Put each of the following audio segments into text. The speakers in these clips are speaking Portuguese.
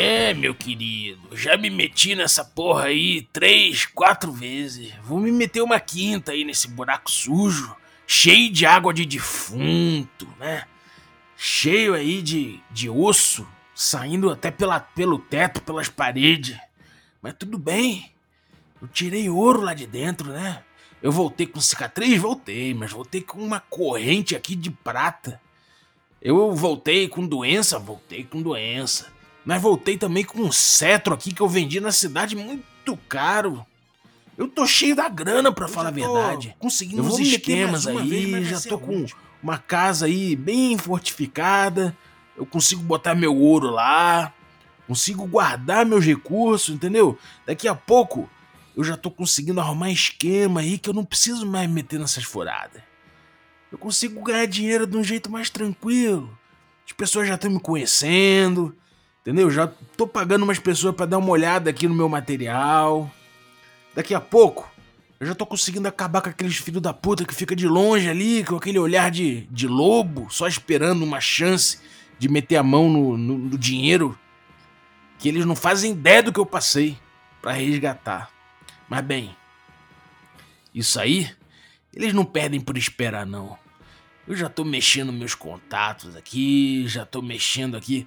É, meu querido, já me meti nessa porra aí três, quatro vezes. Vou me meter uma quinta aí nesse buraco sujo, cheio de água de defunto, né? Cheio aí de, de osso, saindo até pela, pelo teto, pelas paredes. Mas tudo bem, eu tirei ouro lá de dentro, né? Eu voltei com cicatriz? Voltei, mas voltei com uma corrente aqui de prata. Eu voltei com doença? Voltei com doença. Mas voltei também com um cetro aqui que eu vendi na cidade muito caro. Eu tô cheio da grana, para falar a verdade. Conseguindo uns esquemas aí, vez, já tô com uma casa aí bem fortificada. Eu consigo botar meu ouro lá. Consigo guardar meus recursos, entendeu? Daqui a pouco eu já tô conseguindo arrumar esquema aí que eu não preciso mais me meter nessas furadas. Eu consigo ganhar dinheiro de um jeito mais tranquilo. As pessoas já estão me conhecendo, entendeu? Já tô pagando umas pessoas para dar uma olhada aqui no meu material. Daqui a pouco, eu já tô conseguindo acabar com aqueles filhos da puta que fica de longe ali, com aquele olhar de, de lobo, só esperando uma chance de meter a mão no, no, no dinheiro que eles não fazem ideia do que eu passei para resgatar. Mas bem, isso aí eles não perdem por esperar não. Eu já tô mexendo meus contatos aqui, já tô mexendo aqui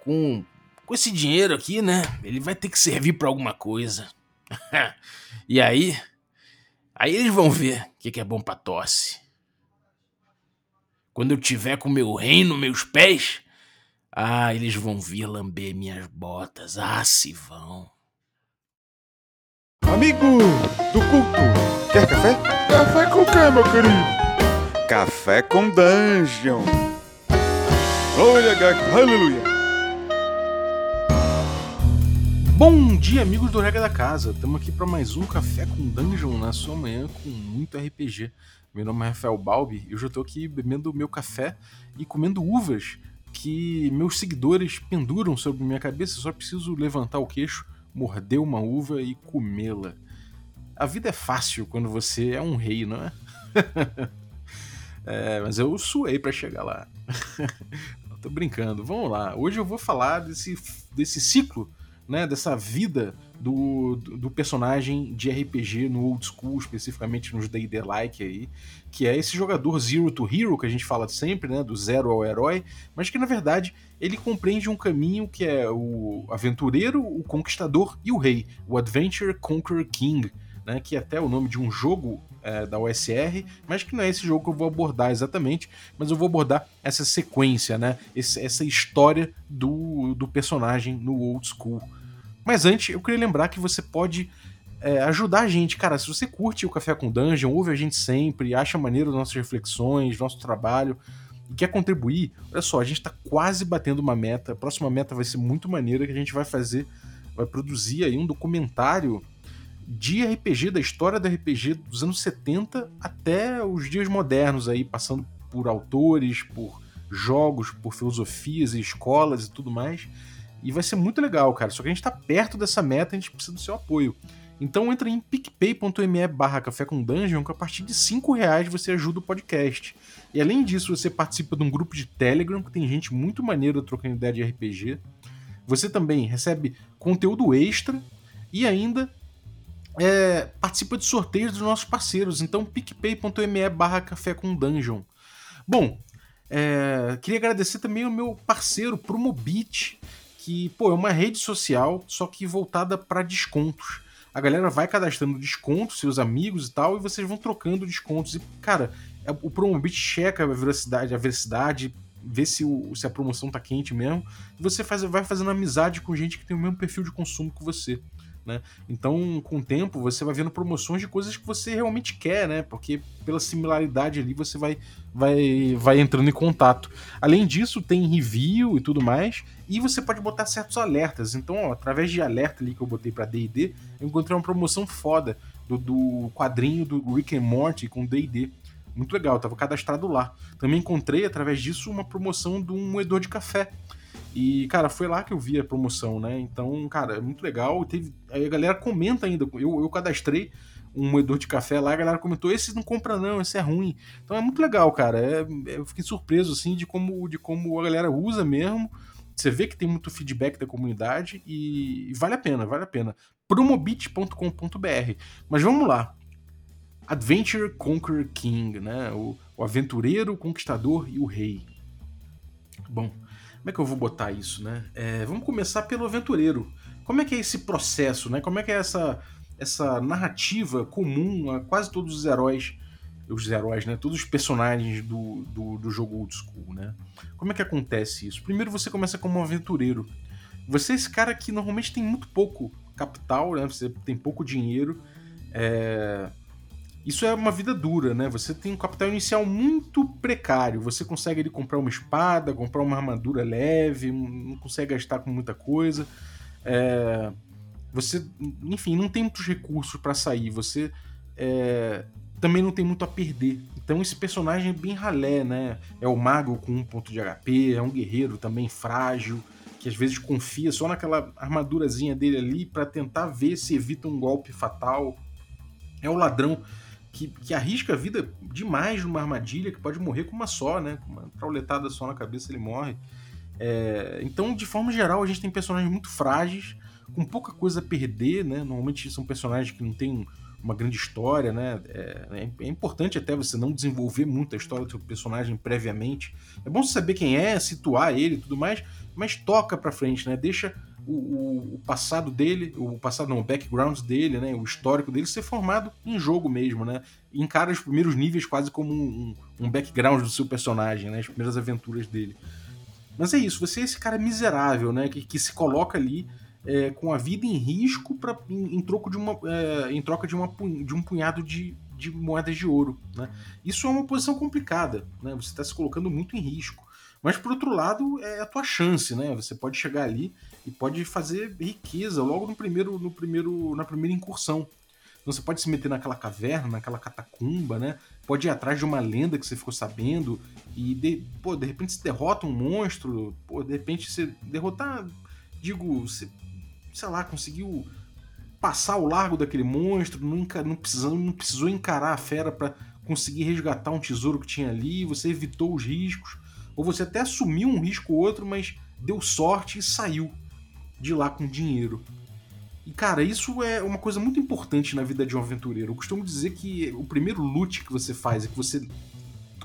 com com esse dinheiro aqui, né? Ele vai ter que servir para alguma coisa. e aí, aí eles vão ver o que, que é bom para tosse. Quando eu tiver com meu reino meus pés, ah, eles vão vir lamber minhas botas. Ah, se vão. Amigo do culto, quer café? Café com quê, meu querido? Café com Dungeon. Glória aleluia. Bom dia, amigos do Regra da Casa. Estamos aqui para mais um Café com Dungeon na sua manhã com muito RPG. Meu nome é Rafael Balbi e eu já estou aqui bebendo meu café e comendo uvas que meus seguidores penduram sobre minha cabeça. Só preciso levantar o queixo morder uma uva e comê-la. A vida é fácil quando você é um rei, não é? é mas eu suei para chegar lá. tô brincando. Vamos lá. Hoje eu vou falar desse, desse ciclo, né, dessa vida do, do, personagem de RPG no old school, especificamente nos D&D like aí, que é esse jogador zero to hero que a gente fala sempre, né, do zero ao herói, mas que na verdade ele compreende um caminho que é o aventureiro, o conquistador e o rei, o Adventure Conquer King, né, que é até o nome de um jogo é, da OSR, mas que não é esse jogo que eu vou abordar exatamente, mas eu vou abordar essa sequência, né, esse, essa história do, do personagem no old school. Mas antes, eu queria lembrar que você pode é, ajudar a gente. Cara, se você curte o Café com Dungeon, ouve a gente sempre, acha maneiro nossas reflexões, nosso trabalho e quer contribuir, olha só, a gente tá quase batendo uma meta. A próxima meta vai ser muito maneira que a gente vai fazer, vai produzir aí um documentário de RPG, da história do RPG dos anos 70 até os dias modernos aí, passando por autores, por jogos, por filosofias e escolas e tudo mais. E vai ser muito legal, cara. Só que a gente tá perto dessa meta, a gente precisa do seu apoio. Então entra em picpay.me barra café com dungeon, que a partir de 5 reais você ajuda o podcast. E além disso, você participa de um grupo de Telegram, que tem gente muito maneira trocando ideia de RPG. Você também recebe conteúdo extra e ainda é, participa de sorteios dos nossos parceiros. Então picpay.me barra café com dungeon. Bom, é, queria agradecer também ao meu parceiro Promobit, que pô, é uma rede social, só que voltada para descontos a galera vai cadastrando descontos, seus amigos e tal, e vocês vão trocando descontos. E, cara, é, o Promobit checa a velocidade, a velocidade, vê se, o, se a promoção tá quente mesmo, e você faz, vai fazendo amizade com gente que tem o mesmo perfil de consumo que você. Né? Então, com o tempo, você vai vendo promoções de coisas que você realmente quer, né? Porque pela similaridade ali você vai, vai, vai entrando em contato. Além disso, tem review e tudo mais, e você pode botar certos alertas. Então, ó, através de alerta ali que eu botei para D&D, eu encontrei uma promoção foda do, do quadrinho do Rick and Morty com D&D. Muito legal, tava cadastrado lá. Também encontrei, através disso, uma promoção de um moedor de café e, cara, foi lá que eu vi a promoção, né? Então, cara, é muito legal. Teve, aí a galera comenta ainda. Eu, eu cadastrei um moedor de café lá, a galera comentou: esse não compra, não, esse é ruim. Então é muito legal, cara. É, é, eu fiquei surpreso, assim, de como, de como a galera usa mesmo. Você vê que tem muito feedback da comunidade e, e vale a pena, vale a pena. promobit.com.br. Mas vamos lá. Adventure Conqueror King, né? O, o aventureiro, o conquistador e o rei. Bom, como é que eu vou botar isso, né? É, vamos começar pelo aventureiro. Como é que é esse processo, né? Como é que é essa, essa narrativa comum a quase todos os heróis, os heróis, né? Todos os personagens do, do, do jogo old school, né? Como é que acontece isso? Primeiro você começa como um aventureiro. Você é esse cara que normalmente tem muito pouco capital, né? Você tem pouco dinheiro. É isso é uma vida dura, né? Você tem um capital inicial muito precário. Você consegue ali, comprar uma espada, comprar uma armadura leve, não consegue gastar com muita coisa. É... Você, enfim, não tem muitos recursos para sair. Você é... também não tem muito a perder. Então esse personagem é bem ralé, né? É o mago com um ponto de HP, é um guerreiro também frágil, que às vezes confia só naquela armadurazinha dele ali para tentar ver se evita um golpe fatal. É o ladrão que, que arrisca a vida demais numa armadilha, que pode morrer com uma só, né? Com uma trauletada só na cabeça ele morre. É, então, de forma geral, a gente tem personagens muito frágeis, com pouca coisa a perder, né? Normalmente são personagens que não têm uma grande história, né? É, é, é, importante até você não desenvolver muito a história do seu personagem previamente. É bom saber quem é, situar ele e tudo mais, mas toca pra frente, né? Deixa o, o, passado dele, o passado não, o background dele, né, o histórico dele ser formado em jogo mesmo, né? Encara os primeiros níveis quase como um, um, um background do seu personagem, né? As primeiras aventuras dele. Mas é isso, você é esse cara miserável, né? Que, que se coloca ali é, com a vida em risco pra, em, em troco de uma, é, em troca de, uma, de um punhado de, de moedas de ouro. Né? Isso é uma posição complicada, né? Você está se colocando muito em risco. Mas por outro lado, é a tua chance, né? Você pode chegar ali e pode fazer riqueza logo no primeiro, no primeiro, na primeira incursão. Então você pode se meter naquela caverna, naquela catacumba, né? Pode ir atrás de uma lenda que você ficou sabendo e de, pô, de repente você derrota um monstro, pô, de repente você derrotar, digo, você, sei lá, conseguiu passar o largo daquele monstro, não, não, precisou, não precisou encarar a fera para conseguir resgatar um tesouro que tinha ali, você evitou os riscos, ou você até assumiu um risco ou outro, mas deu sorte e saiu de lá com dinheiro. E cara, isso é uma coisa muito importante na vida de um aventureiro. Eu costumo dizer que o primeiro loot que você faz é que você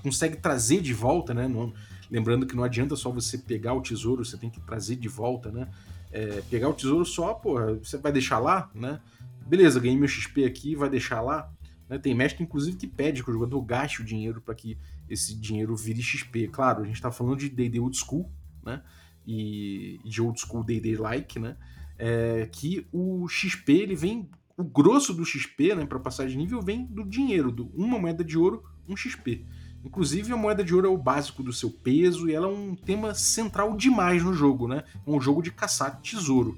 consegue trazer de volta, né? Não, lembrando que não adianta só você pegar o tesouro, você tem que trazer de volta, né? É, pegar o tesouro só, porra, você vai deixar lá, né? Beleza, ganhei meu XP aqui, vai deixar lá. Né? Tem mestre, inclusive, que pede que o jogador gaste o dinheiro para que esse dinheiro vire XP. Claro, a gente está falando de D&D Old School, né? e de old school D&D like, né? É, que o XP ele vem o grosso do XP, né, para passar de nível vem do dinheiro, do uma moeda de ouro, um XP. Inclusive a moeda de ouro é o básico do seu peso e ela é um tema central demais no jogo, né? É um jogo de caçar tesouro.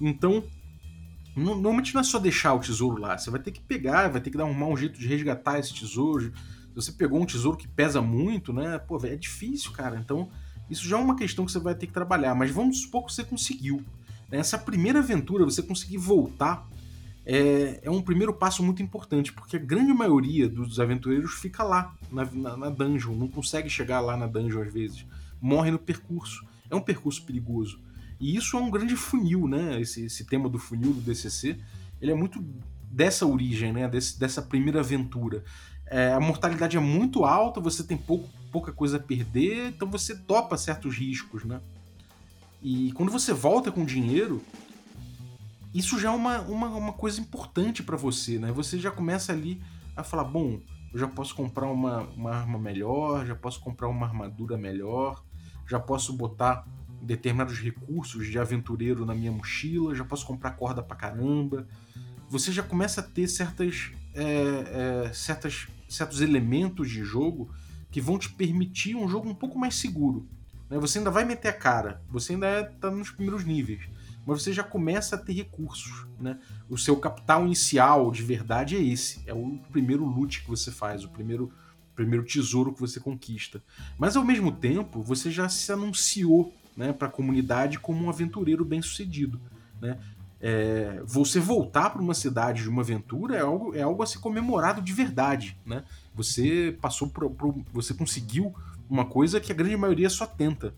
Então, normalmente não é só deixar o tesouro lá, você vai ter que pegar, vai ter que dar arrumar um jeito de resgatar esse tesouro. Se você pegou um tesouro que pesa muito, né? Pô, é difícil, cara. Então, isso já é uma questão que você vai ter que trabalhar, mas vamos supor que você conseguiu. Nessa primeira aventura, você conseguir voltar é, é, um primeiro passo muito importante, porque a grande maioria dos aventureiros fica lá, na, na, na, dungeon, não consegue chegar lá na dungeon às vezes, morre no percurso. É um percurso perigoso. E isso é um grande funil, né? Esse, esse tema do funil do DCC, ele é muito dessa origem, né? Desse, dessa primeira aventura. É, a mortalidade é muito alta, você tem pouco, pouca coisa a perder, então você topa certos riscos, né? E quando você volta com dinheiro, isso já é uma, uma, uma coisa importante para você, né? Você já começa ali a falar, bom, eu já posso comprar uma, uma arma melhor, já posso comprar uma armadura melhor, já posso botar determinados recursos de aventureiro na minha mochila, já posso comprar corda pra caramba. Você já começa a ter certas, é, é, certas certos elementos de jogo que vão te permitir um jogo um pouco mais seguro. Né? Você ainda vai meter a cara, você ainda está nos primeiros níveis, mas você já começa a ter recursos. Né? O seu capital inicial de verdade é esse, é o primeiro loot que você faz, o primeiro, primeiro tesouro que você conquista. Mas ao mesmo tempo, você já se anunciou né, para a comunidade como um aventureiro bem sucedido. Né? É, você voltar para uma cidade de uma aventura é algo, é algo a ser comemorado de verdade, né? Você passou por, por, você conseguiu uma coisa que a grande maioria só tenta.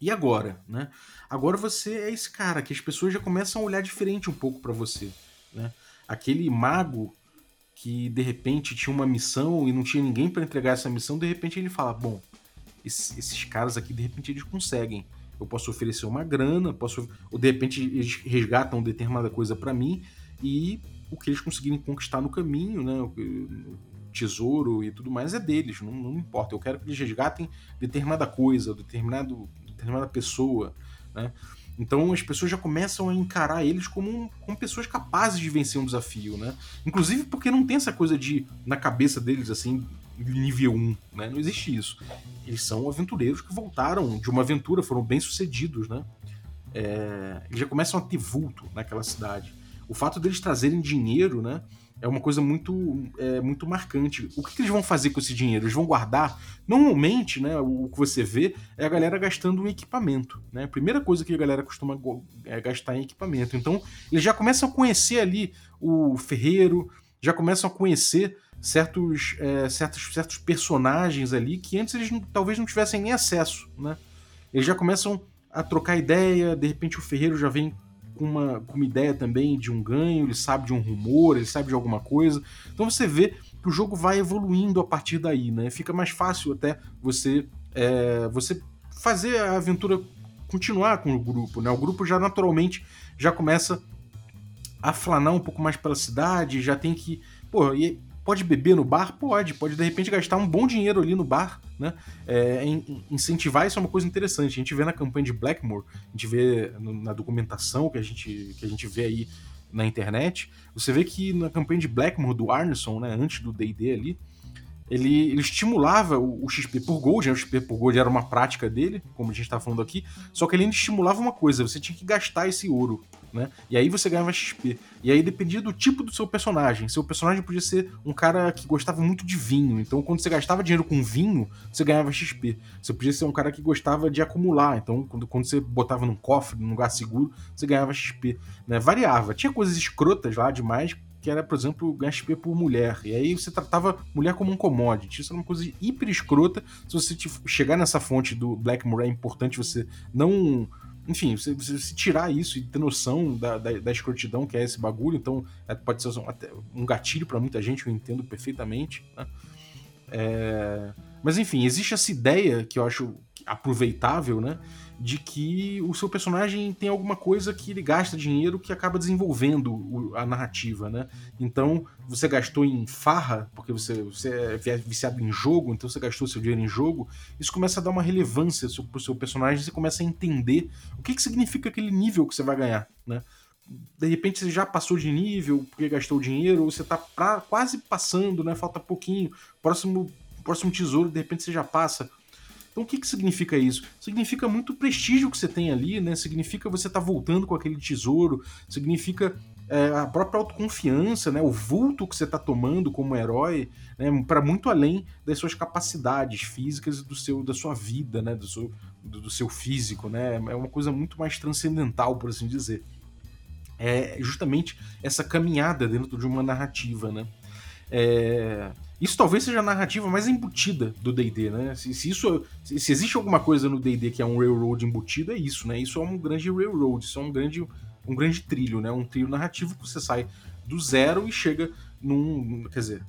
E agora, né? Agora você é esse cara que as pessoas já começam a olhar diferente um pouco para você, né? Aquele mago que de repente tinha uma missão e não tinha ninguém para entregar essa missão, de repente ele fala: "Bom, esses, caras aqui de repente eles conseguem. Eu posso oferecer uma grana, posso ou de repente eles resgatam determinada coisa para mim e o que eles conseguirem conquistar no caminho, né? Tesouro e tudo mais é deles, não, não importa. Eu quero que eles resgatem determinada coisa, determinado determinada pessoa, né? Então as pessoas já começam a encarar eles como, como pessoas capazes de vencer um desafio, né? Inclusive porque não tem essa coisa de, na cabeça deles, assim, nível 1, né? Não existe isso. Eles são aventureiros que voltaram de uma aventura, foram bem-sucedidos, né? É, eles já começam a ter vulto naquela cidade. O fato deles trazerem dinheiro, né? É uma coisa muito, é, muito marcante. O que, que, eles vão fazer com esse dinheiro? Eles vão guardar? Normalmente, né, o, que você vê é a galera gastando em equipamento. Né? A primeira coisa que a galera costuma é gastar em equipamento. Então, eles já começam a conhecer ali o ferreiro, já começam a conhecer certos, é, certos, certos personagens ali que antes eles não, talvez não tivessem nem acesso. Né? Eles já começam a trocar ideia, de repente o ferreiro já vem com uma, com uma ideia também de um ganho, ele sabe de um rumor, ele sabe de alguma coisa. Então você vê que o jogo vai evoluindo a partir daí, né? Fica mais fácil até você, é, você fazer a aventura continuar com o grupo, né? O grupo já naturalmente já começa a flanar um pouco mais pela cidade, já tem que. Pô, e Pode beber no bar? Pode. Pode, de repente, gastar um bom dinheiro ali no bar, né? É, incentivar isso é uma coisa interessante. A gente vê na campanha de Blackmore, a gente vê na documentação que a gente, que a gente vê aí na internet, você vê que na campanha de Blackmore do Arneson, né, antes do D&D ali, ele, ele estimulava o, o, XP por Gold, né? o XP por Gold era uma prática dele, como a gente está falando aqui, só que ele ainda estimulava uma coisa, você tinha que gastar esse ouro, né? E aí você ganhava XP. E aí dependia do tipo do seu personagem. Seu personagem podia ser um cara que gostava muito de vinho, então quando você gastava dinheiro com vinho, você ganhava XP. Você podia ser um cara que gostava de acumular, então quando, quando você botava num cofre, num lugar seguro, você ganhava XP, né? Variava. Tinha coisas escrotas lá demais, que era, por exemplo, HP por mulher. E aí você tratava mulher como um commodity. Isso era uma coisa hiper escrota. Se você chegar nessa fonte do Blackmore, é importante você não. Enfim, você, você tirar isso e ter noção da, da, da, escrotidão que é esse bagulho. Então, é, pode ser um, um gatilho para muita gente, eu entendo perfeitamente. Né? É... Mas enfim, existe essa ideia que eu acho aproveitável, né? De que o seu personagem tem alguma coisa que ele gasta dinheiro que acaba desenvolvendo a narrativa, né? Então, você gastou em farra, porque você, você é viciado em jogo, então você gastou seu dinheiro em jogo, isso começa a dar uma relevância pro seu personagem, você começa a entender o que, que significa aquele nível que você vai ganhar, né? De repente você já passou de nível porque gastou dinheiro, ou você tá pra, quase passando, né? Falta pouquinho, próximo, próximo tesouro, de repente você já passa então o que, que significa isso? Significa muito prestígio que você tem ali, né? Significa você tá voltando com aquele tesouro, significa é, a própria autoconfiança, né? O vulto que você está tomando como herói, né? Para muito além das suas capacidades físicas e do seu, da sua vida, né? Do seu, do, do seu físico, né? É uma coisa muito mais transcendental, por assim dizer. É justamente essa caminhada dentro de uma narrativa, né? É isso talvez seja a narrativa mais embutida do D&D, né? Se, se isso, se, se, existe alguma coisa no D&D que é um railroad embutido, é isso, né? Isso é um grande railroad, isso é um grande, um grande trilho, né? Um trilho narrativo que você sai do zero e chega num, quer dizer,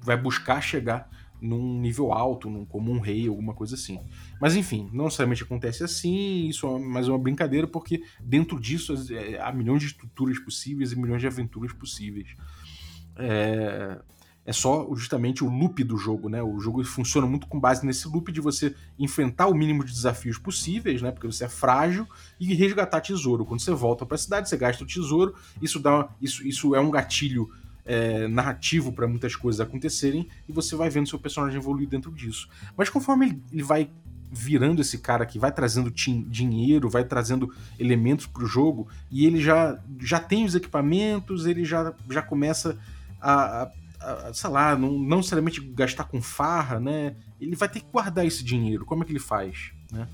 vai buscar chegar num nível alto, num, como um rei, alguma coisa assim. Mas enfim, não necessariamente acontece assim, isso é mais uma brincadeira, porque dentro disso é, há milhões de estruturas possíveis e milhões de aventuras possíveis. É, é só justamente o loop do jogo, né? O jogo funciona muito com base nesse loop de você enfrentar o mínimo de desafios possíveis, né? Porque você é frágil e resgatar tesouro. Quando você volta para a cidade, você gasta o tesouro. Isso dá, uma, isso, isso é um gatilho é, narrativo para muitas coisas acontecerem e você vai vendo seu personagem evoluir dentro disso. Mas conforme ele, ele vai virando esse cara que vai trazendo dinheiro, vai trazendo elementos para o jogo e ele já, já tem os equipamentos, ele já, já começa a, a sei lá, não, não necessariamente gastar com farra, né? Ele vai ter que guardar esse dinheiro. Como é que ele faz? Né?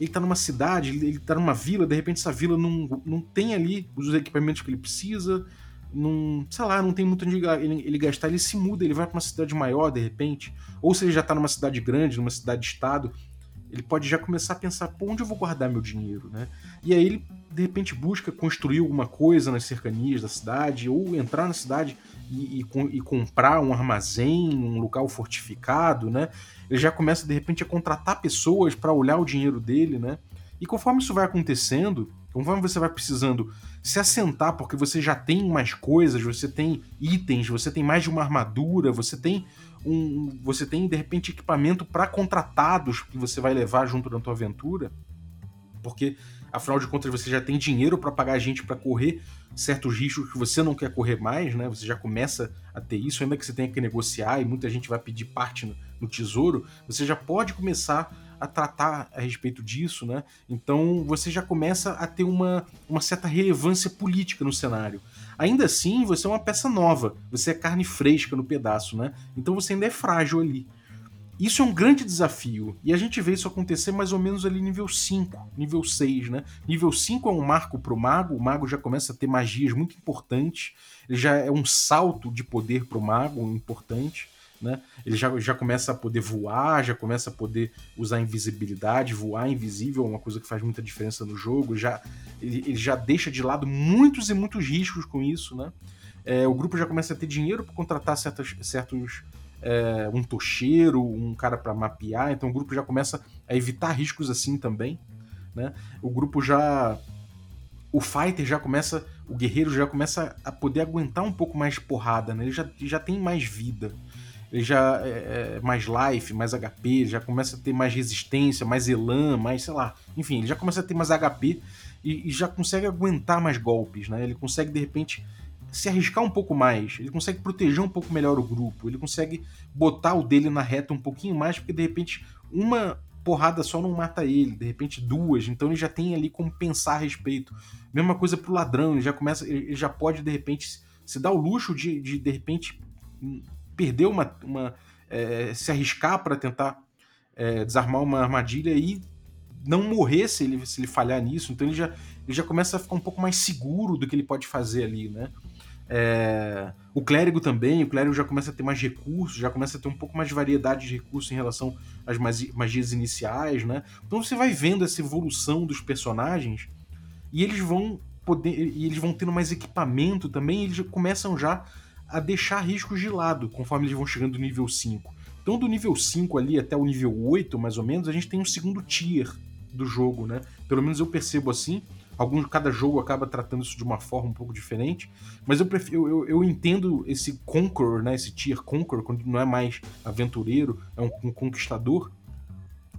Ele tá numa cidade, ele tá numa vila, de repente essa vila não, não tem ali os equipamentos que ele precisa, não, sei lá, não tem muito onde ele, ele gastar, ele se muda, ele vai para uma cidade maior de repente, ou se ele já tá numa cidade grande, numa cidade-estado, ele pode já começar a pensar, pô, onde eu vou guardar meu dinheiro, né? E aí ele, de repente, busca construir alguma coisa nas cercanias da cidade, ou entrar na cidade e, e, e comprar um armazém, um local fortificado, né? Ele já começa, de repente, a contratar pessoas para olhar o dinheiro dele, né? E conforme isso vai acontecendo, conforme você vai precisando se assentar, porque você já tem mais coisas, você tem itens, você tem mais de uma armadura, você tem um, você tem de repente equipamento para contratados que você vai levar junto na tua aventura, porque afinal de contas você já tem dinheiro para pagar gente para correr certos riscos que você não quer correr mais, né? Você já começa a ter isso, ainda que você tenha que negociar e muita gente vai pedir parte no, no tesouro, você já pode começar a tratar a respeito disso, né? Então você já começa a ter uma, uma certa relevância política no cenário. Ainda assim, você é uma peça nova, você é carne fresca no pedaço, né? Então você ainda é frágil ali. Isso é um grande desafio, e a gente vê isso acontecer mais ou menos ali nível 5, nível 6, né? Nível 5 é um marco pro mago, o mago já começa a ter magias muito importantes, ele já é um salto de poder pro mago importante né? Ele já, já começa a poder voar, já começa a poder usar invisibilidade, voar invisível é uma coisa que faz muita diferença no jogo. Já, ele, ele já deixa de lado muitos e muitos riscos com isso, né? É, o grupo já começa a ter dinheiro para contratar certos, certos é, um tocheiro, um cara para mapear, então o grupo já começa a evitar riscos assim também. Né? O grupo já. O fighter já começa. O guerreiro já começa a poder aguentar um pouco mais de porrada, né? Ele já, já tem mais vida ele já é, é mais life, mais HP, já começa a ter mais resistência, mais elan, mais, sei lá. Enfim, ele já começa a ter mais HP e, e, já consegue aguentar mais golpes, né? Ele consegue, de repente, se arriscar um pouco mais, ele consegue proteger um pouco melhor o grupo, ele consegue botar o dele na reta um pouquinho mais, porque, de repente, uma porrada só não mata ele, de repente duas, então ele já tem ali como pensar a respeito. Mesma coisa pro ladrão, ele já começa, ele já pode, de repente, se dar o luxo de, de, de repente perder uma. uma é, se arriscar para tentar é, desarmar uma armadilha e não morrer se ele, se ele falhar nisso. Então ele já, ele já começa a ficar um pouco mais seguro do que ele pode fazer ali, né? É, o clérigo também, o clérigo já começa a ter mais recursos, já começa a ter um pouco mais de variedade de recursos em relação às magias iniciais, né? Então você vai vendo essa evolução dos personagens e eles vão poder e eles vão tendo mais equipamento também, eles começam já a deixar riscos de lado conforme eles vão chegando no nível 5. Então, do nível 5 ali até o nível 8, mais ou menos, a gente tem um segundo tier do jogo, né? Pelo menos eu percebo assim. Alguns, cada jogo acaba tratando isso de uma forma um pouco diferente, mas eu, prefiro, eu, eu entendo esse Conqueror, né? Esse tier Conqueror, quando não é mais aventureiro, é um, um conquistador,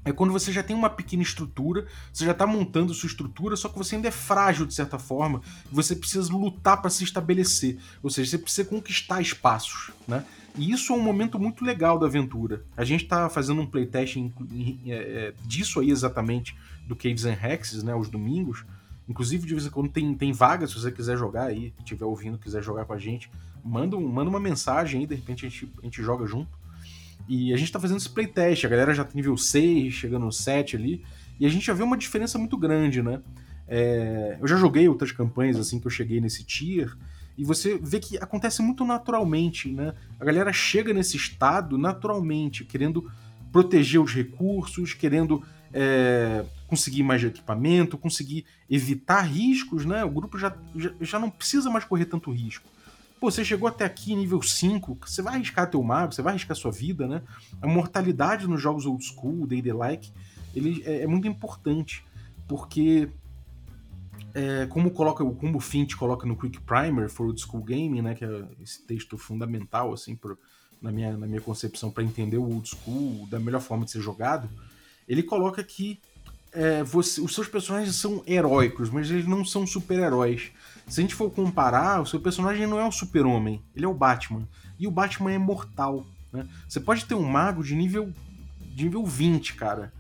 é quando você já tem uma pequena estrutura, você já está montando sua estrutura, só que você ainda é frágil de certa forma, e você precisa lutar para se estabelecer, ou seja, você precisa conquistar espaços, né? E isso é um momento muito legal da aventura. A gente está fazendo um playtest é, é, disso aí exatamente, do Caves and Hexes, né, os domingos. Inclusive, de vez em quando tem, tem vaga, se você quiser jogar aí, estiver ouvindo, quiser jogar com a gente, manda, um, manda uma mensagem aí, de repente a gente, a gente joga junto. E a gente tá fazendo esse playtest, a galera já tá nível 6, chegando no 7 ali, e a gente já vê uma diferença muito grande, né? É, eu já joguei outras campanhas assim que eu cheguei nesse tier, e você vê que acontece muito naturalmente, né? A galera chega nesse estado naturalmente, querendo proteger os recursos, querendo é, conseguir mais equipamento, conseguir evitar riscos, né? O grupo já, já, já não precisa mais correr tanto risco. Pô, você chegou até aqui, nível 5, você vai arriscar teu mago, você vai arriscar sua vida, né? A mortalidade nos jogos old school, day like, ele é, é, muito importante, porque é, como coloca como o Fint coloca no Quick Primer for Old School Gaming, né, que é esse texto fundamental assim pro, na minha na minha concepção para entender o old school da melhor forma de ser jogado, ele coloca que é, você, os seus personagens são heróicos, mas eles não são super-heróis. Se a gente for comparar, o seu personagem não é o super-homem, ele é o Batman. E o Batman é mortal. Né? Você pode ter um mago de nível, de nível 20, cara.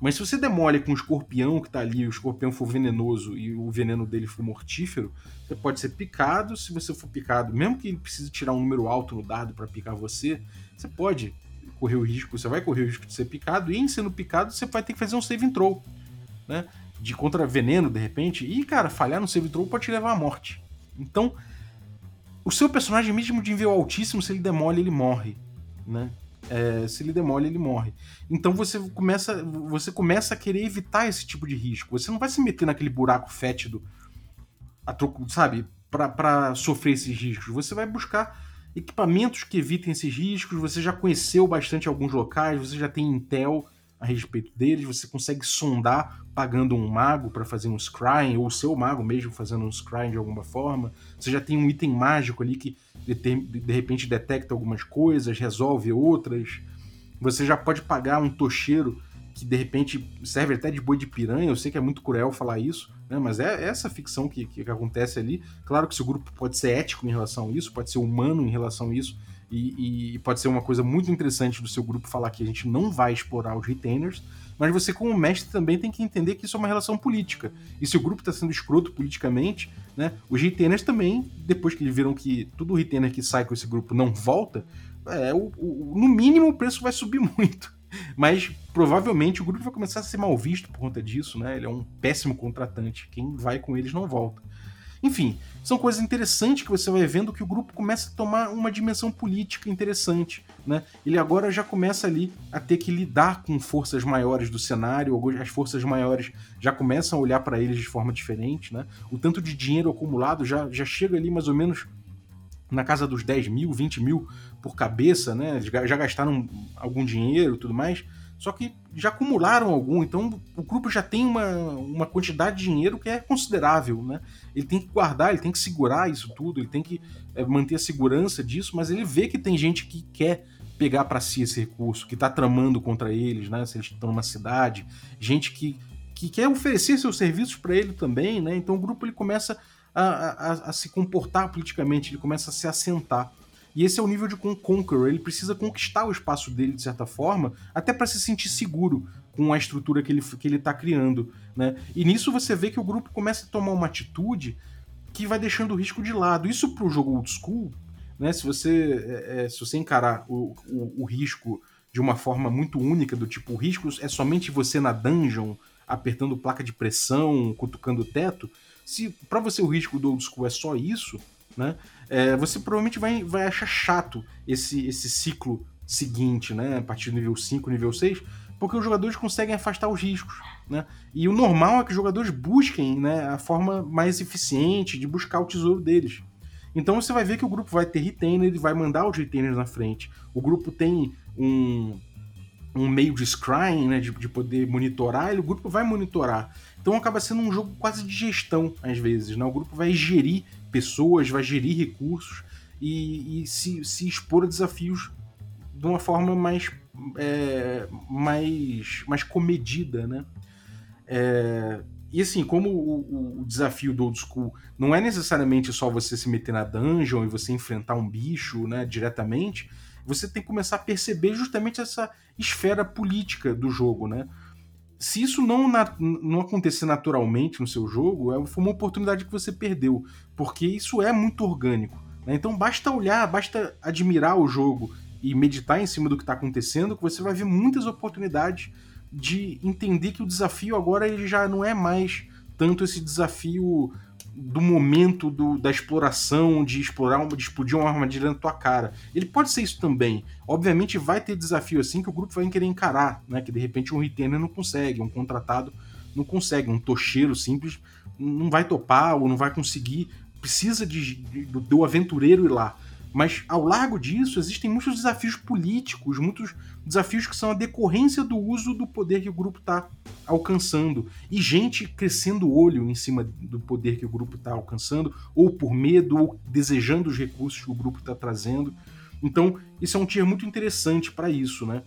Mas se você demole com o escorpião que tá ali, o escorpião for venenoso e o veneno dele for mortífero, você pode ser picado. Se você for picado, mesmo que ele precise tirar um número alto no dado para picar você, você pode correr o risco, você vai correr o risco de ser picado, e em sendo picado, você vai ter que fazer um save and throw, né? de contra veneno, de repente, e, cara, falhar no save throw pode te levar à morte. Então, o seu personagem, mesmo de nível altíssimo, se ele demole, ele morre, né? É, se ele demole, ele morre. Então você começa, você começa a querer evitar esse tipo de risco. Você não vai se meter naquele buraco fétido, a troco, sabe, para sofrer esses riscos. Você vai buscar equipamentos que evitem esses riscos. Você já conheceu bastante alguns locais, você já tem intel a respeito deles, você consegue sondar pagando um mago para fazer um scrying, ou o seu mago mesmo fazendo um scrying de alguma forma. Você já tem um item mágico ali que de, repente detecta algumas coisas, resolve outras. Você já pode pagar um tocheiro que de repente serve até de boi de piranha. Eu sei que é muito cruel falar isso, né? mas é essa ficção que, que, acontece ali. Claro que esse grupo pode ser ético em relação a isso, pode ser humano em relação a isso, e, e, pode ser uma coisa muito interessante do seu grupo falar que a gente não vai explorar os retainers, mas você, como mestre, também tem que entender que isso é uma relação política. E se o grupo está sendo escroto politicamente, né, os retainers também, depois que eles viram que todo retainer que sai com esse grupo não volta, é, o, o, no mínimo o preço vai subir muito. Mas provavelmente o grupo vai começar a ser mal visto por conta disso, né? Ele é um péssimo contratante. Quem vai com eles não volta. Enfim, são coisas interessantes que você vai vendo que o grupo começa a tomar uma dimensão política interessante. Né? Ele agora já começa ali a ter que lidar com forças maiores do cenário, as forças maiores já começam a olhar para eles de forma diferente. Né? O tanto de dinheiro acumulado já, já chega ali mais ou menos na casa dos 10 mil, 20 mil por cabeça, né? já gastaram algum dinheiro e tudo mais só que já acumularam algum, então o grupo já tem uma, uma quantidade de dinheiro que é considerável, né? Ele tem que guardar, ele tem que segurar isso tudo, ele tem que é, manter a segurança disso, mas ele vê que tem gente que quer pegar para si esse recurso, que está tramando contra eles, né? Se eles estão numa cidade, gente que, que quer oferecer seus serviços para ele também, né? Então o grupo ele começa a, a, a se comportar politicamente, ele começa a se assentar. E esse é o nível de Conqueror. Ele precisa conquistar o espaço dele de certa forma, até para se sentir seguro com a estrutura que ele, que ele tá criando. Né? E nisso você vê que o grupo começa a tomar uma atitude que vai deixando o risco de lado. Isso para o jogo old school, né? se, você, é, é, se você encarar o, o, o risco de uma forma muito única, do tipo, o risco é somente você na dungeon, apertando placa de pressão, cutucando o teto. Se para você o risco do old school é só isso, né? É, você provavelmente vai, vai achar chato esse, esse ciclo seguinte, né? A partir do nível 5, nível 6, porque os jogadores conseguem afastar os riscos, né? E o normal é que os jogadores busquem né, a forma mais eficiente de buscar o tesouro deles. Então você vai ver que o grupo vai ter retainer, ele vai mandar os retainers na frente. O grupo tem um, um meio de scrying, né, de, de poder monitorar, e o grupo vai monitorar. Então acaba sendo um jogo quase de gestão, às vezes. Né? O grupo vai gerir pessoas, vai gerir recursos e, e se, se, expor a desafios de uma forma mais, é, mais, mais comedida, né? É, e assim, como o, o, desafio do Old School não é necessariamente só você se meter na dungeon e você enfrentar um bicho né, diretamente, você tem que começar a perceber justamente essa esfera política do jogo, né? Se isso não, na, não acontecer naturalmente no seu jogo, é, foi uma oportunidade que você perdeu, porque isso é muito orgânico. Né? Então basta olhar, basta admirar o jogo e meditar em cima do que está acontecendo, que você vai ver muitas oportunidades de entender que o desafio agora ele já não é mais tanto esse desafio do momento do, da exploração, de explorar uma, de explodir uma armadilha na tua cara. Ele pode ser isso também. Obviamente vai ter desafio assim que o grupo vai querer encarar, né? Que de repente um retainer não consegue, um contratado não consegue, um tocheiro simples não vai topar ou não vai conseguir. Precisa de, de do aventureiro ir lá. Mas ao largo disso existem muitos desafios políticos, muitos desafios que são a decorrência do uso do poder que o grupo está alcançando. E gente crescendo o olho em cima do poder que o grupo está alcançando, ou por medo, ou desejando os recursos que o grupo está trazendo. Então, isso é um tier muito interessante para isso, né?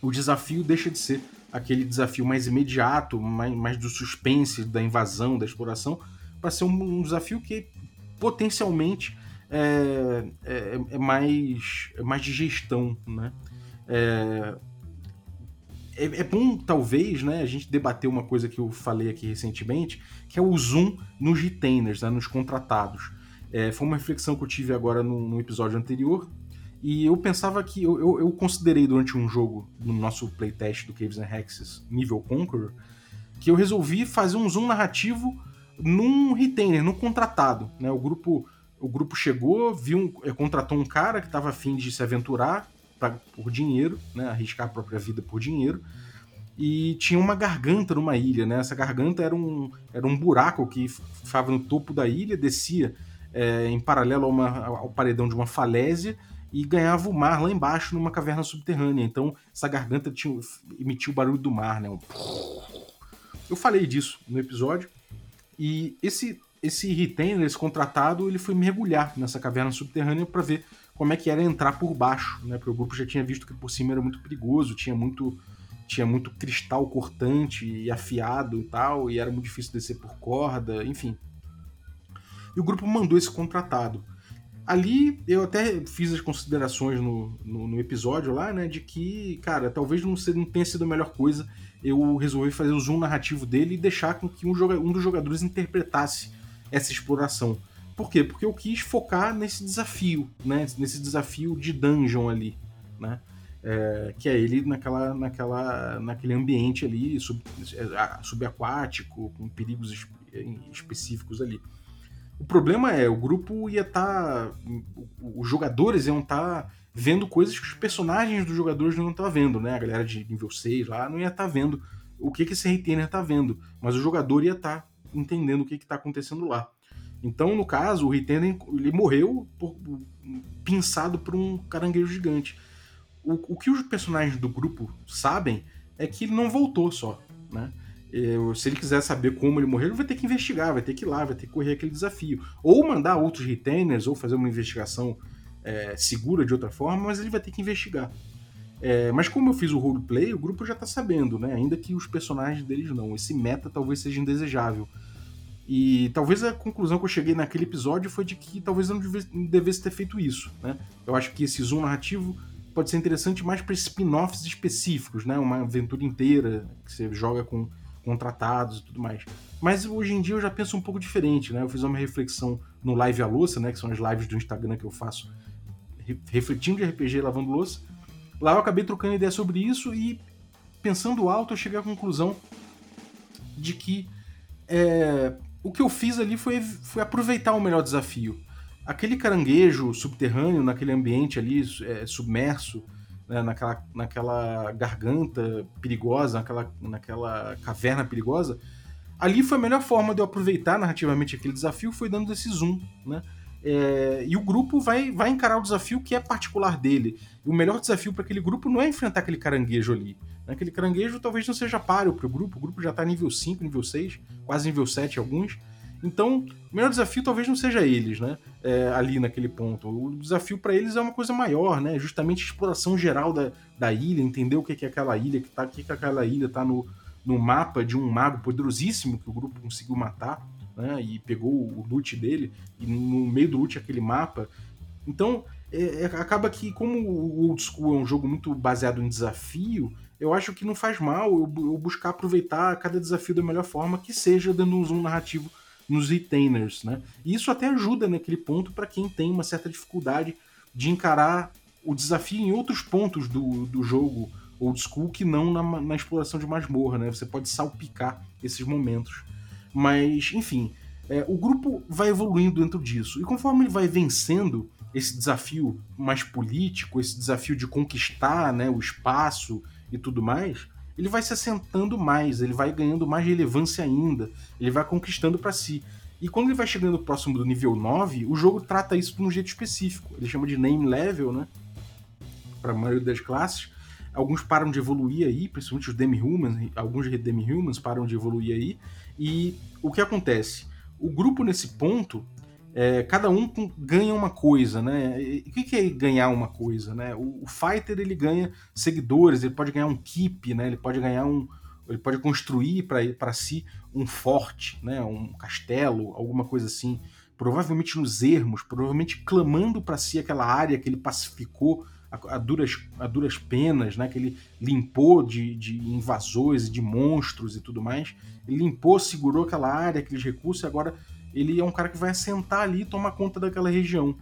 O desafio deixa de ser aquele desafio mais imediato, mais, mais do suspense, da invasão, da exploração, para ser um, um desafio que potencialmente é, é, é, mais, é mais de gestão, né? É, é, é, bom, talvez, né, a gente debater uma coisa que eu falei aqui recentemente, que é o zoom nos retainers, né, nos contratados. É, foi uma reflexão que eu tive agora no, no episódio anterior, e eu pensava que, eu, eu, eu, considerei durante um jogo, no nosso playtest do Caves and Hexes, nível Conqueror, que eu resolvi fazer um zoom narrativo num retainer, num contratado. Né? O grupo o grupo chegou, viu, um, contratou um cara que estava afim de se aventurar pra, por dinheiro, né? Arriscar a própria vida por dinheiro. E tinha uma garganta numa ilha, né? Essa garganta era um, era um buraco que ficava no topo da ilha, descia é, em paralelo uma, ao paredão de uma falésia e ganhava o mar lá embaixo numa caverna subterrânea. Então essa garganta tinha, emitia o barulho do mar, né? Um... Eu falei disso no episódio. E esse esse retainer, esse contratado, ele foi mergulhar nessa caverna subterrânea para ver como é que era entrar por baixo, né? Porque o grupo já tinha visto que por cima era muito perigoso, tinha muito tinha muito cristal cortante e afiado e tal, e era muito difícil descer por corda, enfim. E o grupo mandou esse contratado. Ali eu até fiz as considerações no, no, no, episódio lá, né, de que, cara, talvez não, não tenha sido a melhor coisa eu resolvi fazer o zoom narrativo dele e deixar com que um, joga, um dos jogadores interpretasse essa exploração. Por quê? Porque eu quis focar nesse desafio, né, nesse desafio de dungeon ali, né, é, que é ele naquela, naquela, naquele ambiente ali sub, é, subaquático, com perigos específicos ali. O problema é, o grupo ia estar. Tá, os jogadores iam estar tá vendo coisas que os personagens dos jogadores não estar tá vendo, né? A galera de nível 6 lá não ia estar tá vendo o que, que esse retainer está vendo, mas o jogador ia estar tá entendendo o que está acontecendo lá. Então, no caso, o retainer ele morreu por, pinçado por um caranguejo gigante. O, o que os personagens do grupo sabem é que ele não voltou só, né? se ele quiser saber como ele morreu, ele vai ter que investigar, vai ter que ir lá, vai ter que correr aquele desafio. Ou mandar outros retainers, ou fazer uma investigação é, segura de outra forma, mas ele vai ter que investigar. É, mas como eu fiz o roleplay, o grupo já tá sabendo, né? Ainda que os personagens deles não. Esse meta talvez seja indesejável. E talvez a conclusão que eu cheguei naquele episódio foi de que talvez eu não devesse ter feito isso, né? Eu acho que esse zoom narrativo pode ser interessante mais para spin-offs específicos, né? Uma aventura inteira que você joga com contratados e tudo mais. Mas hoje em dia eu já penso um pouco diferente, né? Eu fiz uma reflexão no Live a Louça, né? Que são as lives do Instagram que eu faço refletindo de RPG lavando louça. Lá eu acabei trocando ideia sobre isso e pensando alto eu cheguei à conclusão de que é, o que eu fiz ali foi, foi aproveitar o melhor desafio. Aquele caranguejo subterrâneo, naquele ambiente ali é, submerso, né, naquela, naquela garganta perigosa, naquela, naquela caverna perigosa, ali foi a melhor forma de eu aproveitar narrativamente aquele desafio, foi dando esse zoom, né? É, e o grupo vai, vai encarar o desafio que é particular dele. E o melhor desafio para aquele grupo não é enfrentar aquele caranguejo ali. Aquele caranguejo talvez não seja páreo para o grupo, o grupo já está nível 5, nível 6, quase nível 7 alguns. Então, o melhor desafio talvez não seja eles, né? É, ali naquele ponto. O desafio para eles é uma coisa maior, né? Justamente a exploração geral da, da ilha, entender o que é aquela ilha, que tá, que, que aquela ilha tá no, no mapa de um mago poderosíssimo que o grupo conseguiu matar, né? E pegou o loot dele, e no meio do loot aquele mapa. Então, é, é, acaba que, como o Old School é um jogo muito baseado em desafio, eu acho que não faz mal eu, eu buscar aproveitar cada desafio da melhor forma, que seja dando um zoom narrativo nos retainers, né? E isso até ajuda naquele ponto para quem tem uma certa dificuldade de encarar o desafio em outros pontos do, do jogo old school que não na, na exploração de masmorra, né? Você pode salpicar esses momentos. Mas, enfim, é, o grupo vai evoluindo dentro disso. E conforme ele vai vencendo esse desafio mais político, esse desafio de conquistar né, o espaço e tudo mais, ele vai se assentando mais, ele vai ganhando mais relevância ainda, ele vai conquistando para si. E quando ele vai chegando próximo do nível 9, o jogo trata isso de um jeito específico. Ele chama de name level, né? Para a maioria das classes. Alguns param de evoluir aí, principalmente os demi-humans, alguns demi-humans param de evoluir aí. E o que acontece? O grupo nesse ponto, é, cada um ganha uma coisa, né? E, o que é ganhar uma coisa, né? O, o, fighter ele ganha seguidores, ele pode ganhar um keep, né? Ele pode ganhar um, ele pode construir para si um forte, né? Um castelo, alguma coisa assim. Provavelmente nos ermos, provavelmente clamando para si aquela área que ele pacificou a, a, duras, a duras penas, né? Que ele limpou de, de invasores e de monstros e tudo mais. Ele limpou, segurou aquela área, aqueles recursos e agora ele é um cara que vai assentar ali e tomar conta daquela região.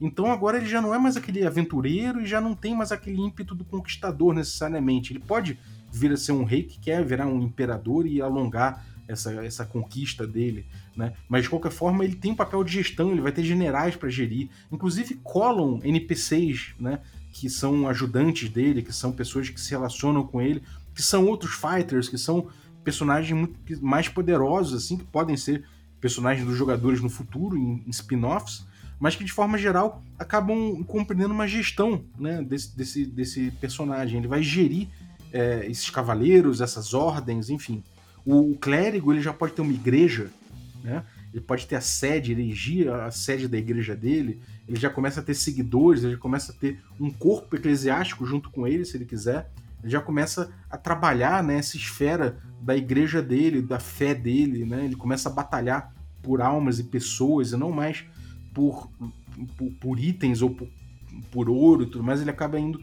Então agora ele já não é mais aquele aventureiro e já não tem mais aquele ímpeto do conquistador necessariamente. Ele pode vir a ser um rei que quer virar um imperador e alongar essa, essa conquista dele, né? Mas de qualquer forma ele tem um papel de gestão, ele vai ter generais para gerir, inclusive colam NPCs, né? Que são ajudantes dele, que são pessoas que se relacionam com ele, que são outros fighters, que são personagens muito mais poderosos, assim, que podem ser personagens dos jogadores no futuro, em, em spin-offs, mas que de forma geral acabam compreendendo uma gestão né, desse, desse, desse personagem. Ele vai gerir é, esses cavaleiros, essas ordens, enfim. O, o, clérigo ele já pode ter uma igreja, né? ele pode ter a sede, eleger a sede da igreja dele, ele já começa a ter seguidores, ele já começa a ter um corpo eclesiástico junto com ele, se ele quiser. Ele já começa a trabalhar nessa esfera da igreja dele, da fé dele, né? Ele começa a batalhar por almas e pessoas e não mais por, por, por itens ou por, por ouro e tudo mais. Ele acaba indo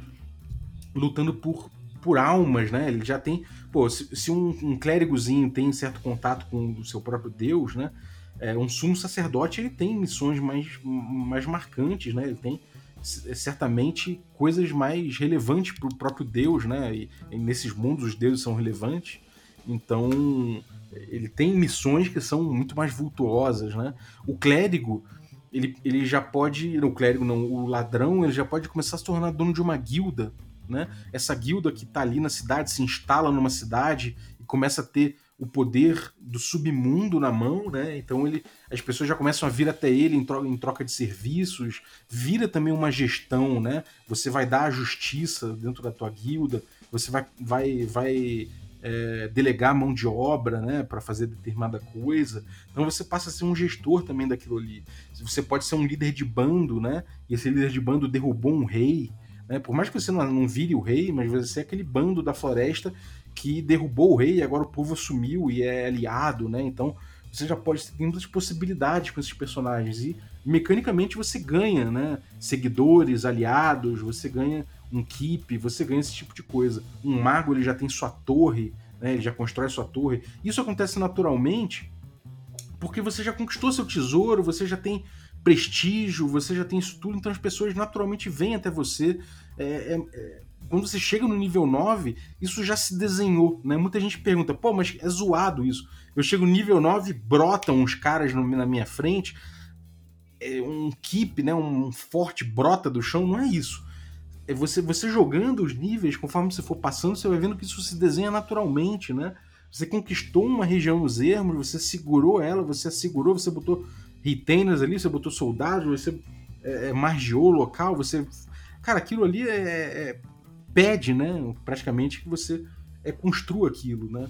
lutando por, por almas, né? Ele já tem. Pô, se, se um, um, clérigozinho tem certo contato com o seu próprio Deus, né? É, um sumo sacerdote ele tem missões mais, mais marcantes, né? Ele tem certamente coisas mais relevantes para o próprio Deus, né? E, e, nesses mundos os deuses são relevantes. Então ele tem missões que são muito mais vultuosas, né? O clérigo ele, ele já pode, o clérigo não, o ladrão ele já pode começar a se tornar dono de uma guilda, né? Essa guilda que está ali na cidade se instala numa cidade e começa a ter o poder do submundo na mão, né? Então ele, as pessoas já começam a vir até ele em troca, em troca de serviços, vira também uma gestão, né? Você vai dar a justiça dentro da tua guilda, você vai, vai, vai é, delegar mão de obra, né, para fazer determinada coisa. Então você passa a ser um gestor também daquilo ali. Você pode ser um líder de bando, né? E esse líder de bando derrubou um rei. Né? Por mais que você não, não vire o rei, mas você é aquele bando da floresta que derrubou o rei e agora o povo assumiu e é aliado, né? Então você já pode ter muitas possibilidades com esses personagens e mecanicamente você ganha, né? Seguidores, aliados, você ganha um keep, você ganha esse tipo de coisa. Um mago ele já tem sua torre, né? Ele já constrói sua torre. Isso acontece naturalmente porque você já conquistou seu tesouro, você já tem prestígio, você já tem isso tudo, então as pessoas naturalmente vêm até você. É, é, é quando você chega no nível 9, isso já se desenhou, né? Muita gente pergunta, pô, mas é zoado isso. Eu chego no nível 9, brotam uns caras no, na minha frente, é um keep, né? Um forte brota do chão, não é isso. É você, você jogando os níveis, conforme você for passando, você vai vendo que isso se desenha naturalmente, né? Você conquistou uma região nos ermos, você segurou ela, você assegurou, você botou retainers ali, você botou soldados, você é, é margiou o local, você. Cara, aquilo ali é, é pede, né, praticamente, que você é, construa aquilo, né?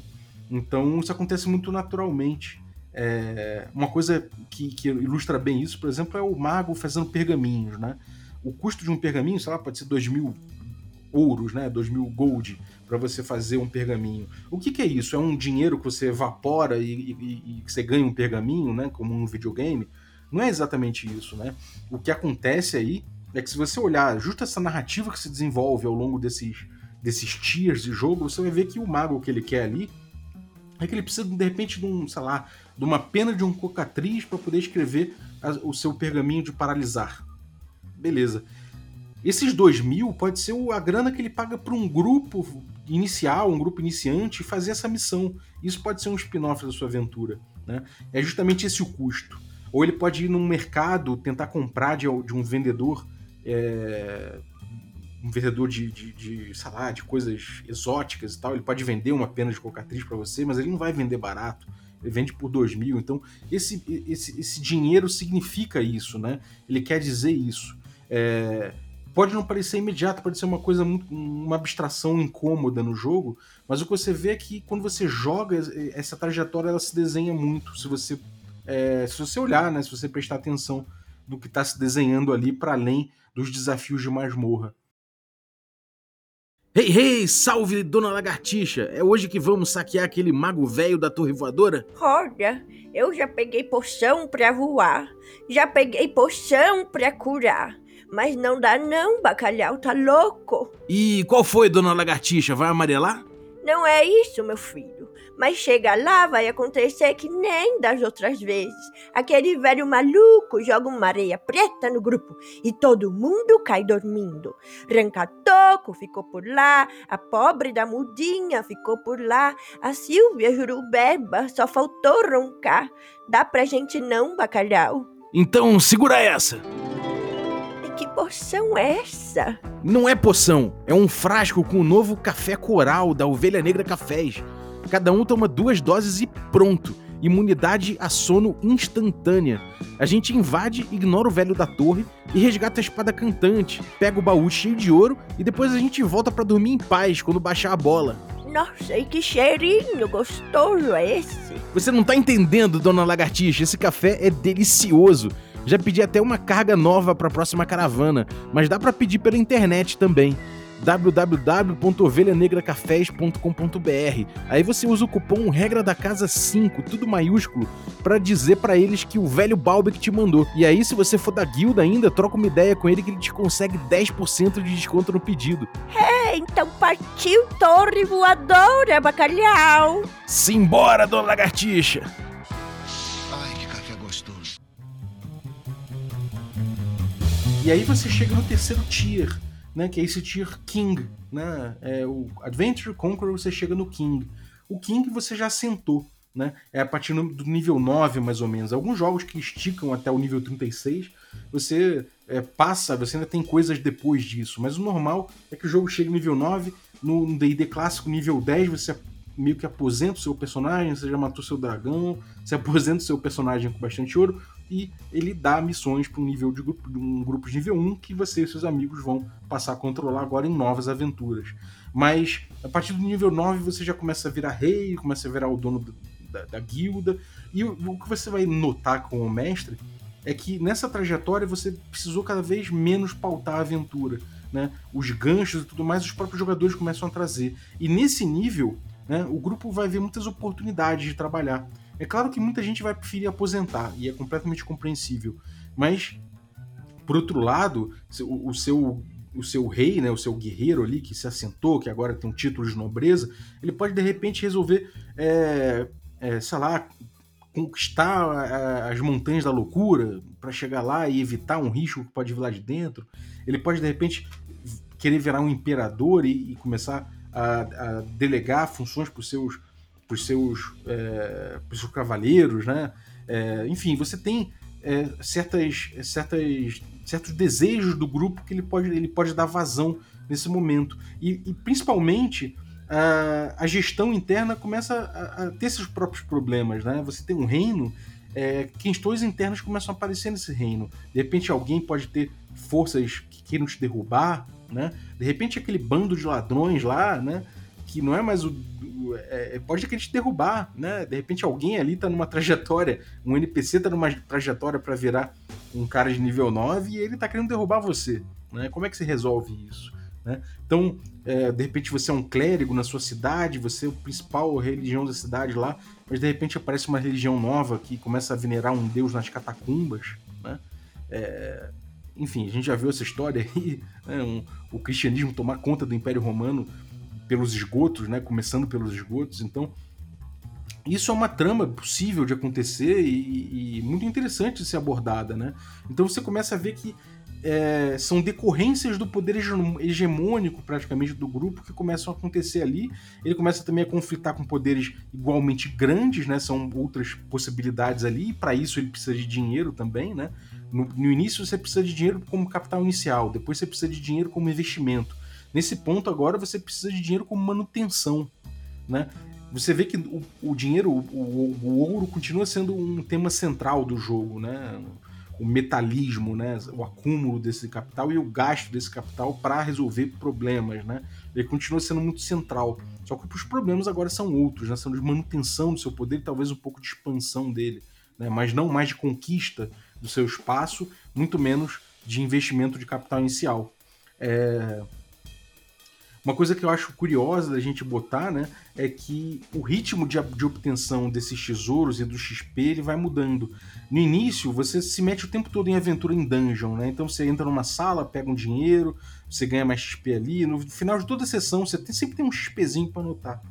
Então isso acontece muito naturalmente. É, uma coisa que, que, ilustra bem isso, por exemplo, é o mago fazendo pergaminhos, né? O custo de um pergaminho, sei lá, pode ser 2 mil ouros, né? 2 mil gold para você fazer um pergaminho. O que, que, é isso? É um dinheiro que você evapora e, e, e você ganha um pergaminho, né? Como um videogame? Não é exatamente isso, né? O que acontece aí é que se você olhar justo essa narrativa que se desenvolve ao longo desses, desses tiers de jogo, você vai ver que o mago que ele quer ali é que ele precisa, de repente, de um, sei lá, de uma pena de um cocatriz para poder escrever a, o seu pergaminho de paralisar. Beleza. Esses dois mil pode ser a grana que ele paga para um grupo inicial, um grupo iniciante, fazer essa missão. Isso pode ser um spin-off da sua aventura. Né? É justamente esse o custo. Ou ele pode ir num mercado tentar comprar de, de um vendedor é, um vendedor de, de, de, sei lá, de coisas exóticas e tal, ele pode vender uma pena de cocatriz para você, mas ele não vai vender barato. Ele vende por dois mil. Então, esse, esse, esse dinheiro significa isso, né? Ele quer dizer isso. É, pode não parecer imediato, pode ser uma coisa uma abstração incômoda no jogo, mas o que você vê é que quando você joga, essa trajetória ela se desenha muito. Se você, é, se você olhar, né? Se você prestar atenção no que está se desenhando ali para além dos desafios de masmorra. Hey, hey, salve, dona lagartixa! É hoje que vamos saquear aquele mago velho da torre voadora? Olha, eu já peguei poção pra voar, já peguei poção pra curar, mas não dá não, bacalhau tá louco. E qual foi, dona lagartixa? Vai amarelar? Não é isso, meu filho. Mas chega lá, vai acontecer que nem das outras vezes. Aquele velho maluco joga uma areia preta no grupo e todo mundo cai dormindo. Rancatoco ficou por lá, a pobre da mudinha ficou por lá, a Silvia Jurubeba só faltou roncar. Dá pra gente não, bacalhau? Então segura essa! Que poção é essa? Não é poção, é um frasco com o novo café coral da Ovelha Negra Cafés. Cada um toma duas doses e pronto. Imunidade a sono instantânea. A gente invade, ignora o velho da torre e resgata a espada cantante, pega o baú cheio de ouro e depois a gente volta para dormir em paz quando baixar a bola. Nossa, e que cheirinho gostoso é esse? Você não tá entendendo, dona Lagartixa, esse café é delicioso. Já pedi até uma carga nova para a próxima caravana, mas dá para pedir pela internet também www.ovelhanegracafés.com.br. Aí você usa o cupom regra da casa 5, tudo maiúsculo, para dizer para eles que o velho Balbec te mandou. E aí se você for da guilda ainda, troca uma ideia com ele que ele te consegue 10% de desconto no pedido. É, então partiu torre voadora, bacalhau. Simbora, dona lagartixa. E aí você chega no terceiro tier, né, que é esse tier King, né? É o Adventure Conqueror você chega no King. O King você já sentou, né? É a partir do nível 9 mais ou menos. Alguns jogos que esticam até o nível 36, você é, passa, você ainda tem coisas depois disso, mas o normal é que o jogo chegue no nível 9, no D&D clássico nível 10 você meio que aposenta o seu personagem, você já matou seu dragão, você aposenta o seu personagem com bastante ouro, e ele dá missões para um nível de grupo, um grupo de nível 1 que você e seus amigos vão passar a controlar agora em novas aventuras. Mas a partir do nível 9 você já começa a virar rei, começa a virar o dono da, da guilda, e o, o que você vai notar com o mestre é que nessa trajetória você precisou cada vez menos pautar a aventura. Né? Os ganchos e tudo mais os próprios jogadores começam a trazer. E nesse nível, né, o grupo vai ver muitas oportunidades de trabalhar. É claro que muita gente vai preferir aposentar, e é completamente compreensível. Mas, por outro lado, o, seu o seu rei, né, o seu guerreiro ali que se assentou, que agora tem um título de nobreza, ele pode de repente resolver, é, é, sei lá, conquistar as montanhas da loucura para chegar lá e evitar um risco que pode vir lá de dentro. Ele pode de repente querer virar um imperador e, e começar a, a, delegar funções para os seus os seus, é, seus cavaleiros, né? É, enfim, você tem é, certas, certas, certos desejos do grupo que ele pode, ele pode dar vazão nesse momento. E, e principalmente a, a, gestão interna começa a, a, ter seus próprios problemas. Né? Você tem um reino, é, questões internas começam a aparecer nesse reino. De repente alguém pode ter forças que queiram te derrubar, né? De repente aquele bando de ladrões lá, né? Que não é mais o é, é, pode querer te derrubar, né? De repente alguém ali tá numa trajetória, um NPC tá numa trajetória para virar um cara de nível 9 e ele tá querendo derrubar você, né? Como é que você resolve isso? Né? Então, é, de repente você é um clérigo na sua cidade, você é o principal religião da cidade lá, mas de repente aparece uma religião nova que começa a venerar um deus nas catacumbas, né? É, enfim, a gente já viu essa história aí, né? um, o cristianismo tomar conta do Império Romano pelos esgotos, né? Começando pelos esgotos. Então, isso é uma trama possível de acontecer e, e muito interessante de ser abordada, né? Então você começa a ver que é, são decorrências do poder hegemônico praticamente do grupo que começam a acontecer ali. Ele começa também a conflitar com poderes igualmente grandes, né? São outras possibilidades ali, e para isso ele precisa de dinheiro também, né? No, no, início você precisa de dinheiro como capital inicial, depois você precisa de dinheiro como investimento. Nesse ponto agora você precisa de dinheiro como manutenção, né? Você vê que o, o dinheiro, o, o, ouro continua sendo um tema central do jogo, né? O metalismo, né? O acúmulo desse capital e o gasto desse capital para resolver problemas, né? Ele continua sendo muito central. Só que os problemas agora são outros, né? São de manutenção do seu poder e talvez um pouco de expansão dele, né? Mas não mais de conquista do seu espaço, muito menos de investimento de capital inicial. É, uma coisa que eu acho curiosa da gente botar, né, é que o ritmo de, de obtenção desses tesouros e do XP ele vai mudando. No início, você se mete o tempo todo em aventura em dungeon, né? Então você entra numa sala, pega um dinheiro, você ganha mais XP ali. No final de toda a sessão, você tem, sempre tem um XPzinho para anotar.